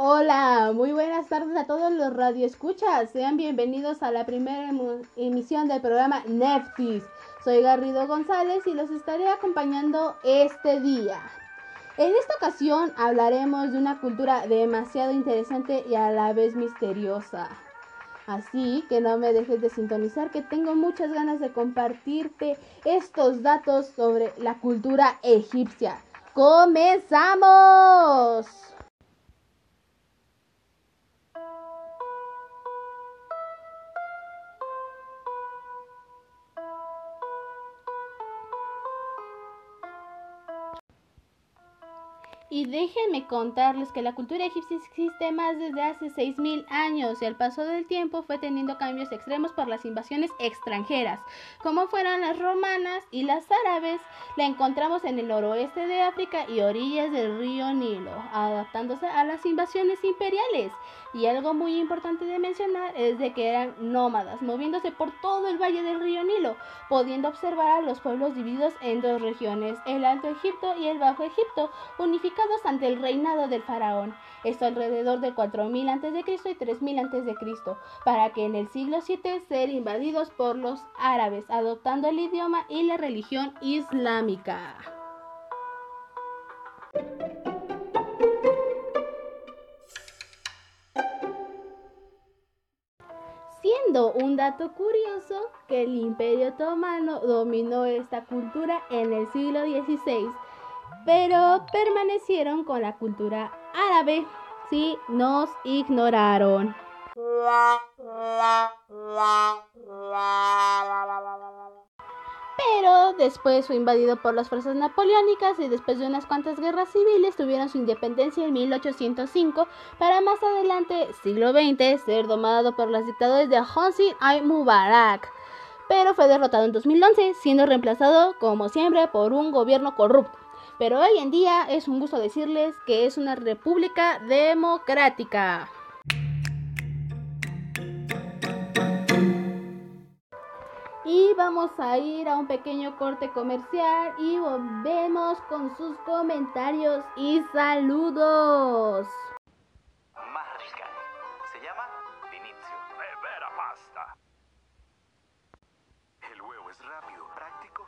Hola, muy buenas tardes a todos los radioescuchas. Sean bienvenidos a la primera emisión del programa Neftis. Soy Garrido González y los estaré acompañando este día. En esta ocasión hablaremos de una cultura demasiado interesante y a la vez misteriosa. Así que no me dejes de sintonizar que tengo muchas ganas de compartirte estos datos sobre la cultura egipcia. ¡Comenzamos! Y déjenme contarles que la cultura egipcia existe más desde hace 6.000 años y al paso del tiempo fue teniendo cambios extremos por las invasiones extranjeras, como fueron las romanas y las árabes. La encontramos en el noroeste de África y orillas del río Nilo, adaptándose a las invasiones imperiales. Y algo muy importante de mencionar es de que eran nómadas, moviéndose por todo el valle del río Nilo, pudiendo observar a los pueblos divididos en dos regiones, el Alto Egipto y el Bajo Egipto, unificados ante el reinado del faraón, esto alrededor de 4000 a.C. y 3000 a.C., para que en el siglo VII ser invadidos por los árabes, adoptando el idioma y la religión islámica. Siendo un dato curioso que el Imperio Otomano dominó esta cultura en el siglo XVI pero permanecieron con la cultura árabe. Sí, nos ignoraron. Pero después fue invadido por las fuerzas napoleónicas y después de unas cuantas guerras civiles tuvieron su independencia en 1805 para más adelante, siglo XX, ser domado por los dictadores de Hosni I Mubarak. Pero fue derrotado en 2011, siendo reemplazado, como siempre, por un gobierno corrupto. Pero hoy en día es un gusto decirles que es una república democrática. Y vamos a ir a un pequeño corte comercial y volvemos con sus comentarios y saludos.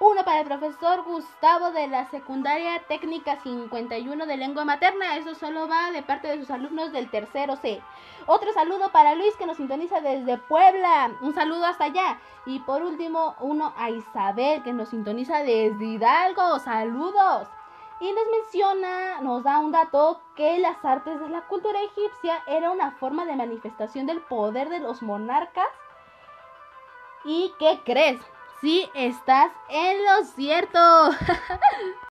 Uno para el profesor Gustavo de la secundaria técnica 51 de lengua materna. Eso solo va de parte de sus alumnos del tercero C. Otro saludo para Luis que nos sintoniza desde Puebla. Un saludo hasta allá. Y por último, uno a Isabel que nos sintoniza desde Hidalgo. Saludos. Y les menciona, nos da un dato, que las artes de la cultura egipcia era una forma de manifestación del poder de los monarcas. ¿Y qué crees? Sí, estás en lo cierto.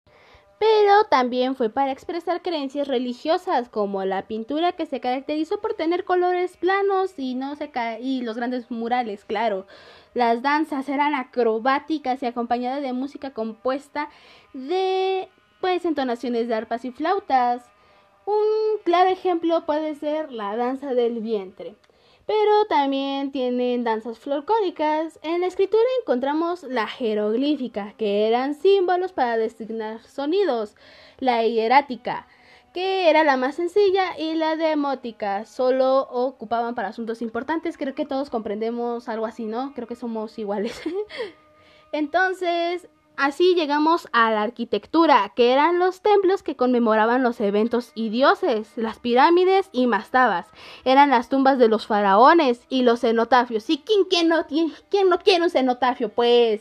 Pero también fue para expresar creencias religiosas, como la pintura que se caracterizó por tener colores planos y, no y los grandes murales, claro. Las danzas eran acrobáticas y acompañadas de música compuesta de pues entonaciones de arpas y flautas. Un claro ejemplo puede ser la danza del vientre. Pero también tienen danzas folclóricas. En la escritura encontramos la jeroglífica, que eran símbolos para designar sonidos. La hierática, que era la más sencilla, y la demótica, solo ocupaban para asuntos importantes. Creo que todos comprendemos algo así, ¿no? Creo que somos iguales. Entonces, Así llegamos a la arquitectura, que eran los templos que conmemoraban los eventos y dioses, las pirámides y mastabas. Eran las tumbas de los faraones y los cenotafios. ¿Y quién, quién, no, quién no quiere un cenotafio? Pues,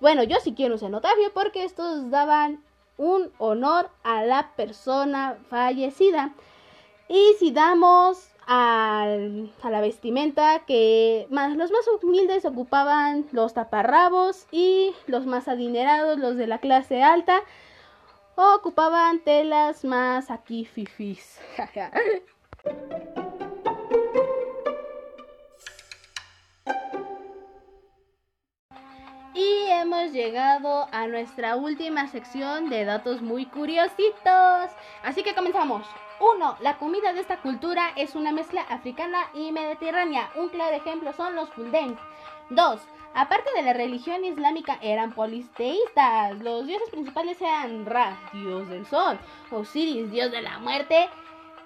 bueno, yo sí quiero un cenotafio porque estos daban un honor a la persona fallecida. Y si damos a la vestimenta que más, los más humildes ocupaban los taparrabos y los más adinerados, los de la clase alta, ocupaban telas más aquí fifis. hemos llegado a nuestra última sección de datos muy curiositos. Así que comenzamos. 1. La comida de esta cultura es una mezcla africana y mediterránea. Un claro ejemplo son los fulden. 2. Aparte de la religión islámica, eran polisteístas. Los dioses principales eran Ra, dios del sol, Osiris, dios de la muerte,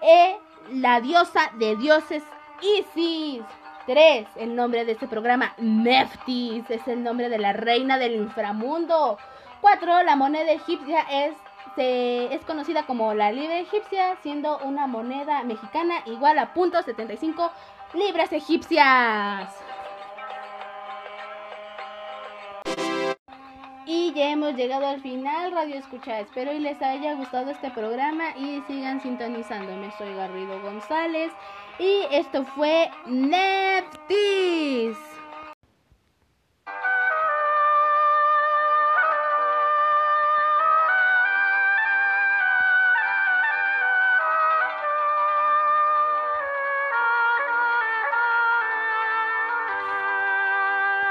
e la diosa de dioses Isis. 3. El nombre de este programa, Neftis, es el nombre de la reina del inframundo. 4. La moneda egipcia es, es conocida como la libra egipcia, siendo una moneda mexicana igual a .75 libras egipcias. Ya hemos llegado al final, Radio Escucha. Espero y les haya gustado este programa y sigan sintonizándome. Soy Garrido González y esto fue Neptis.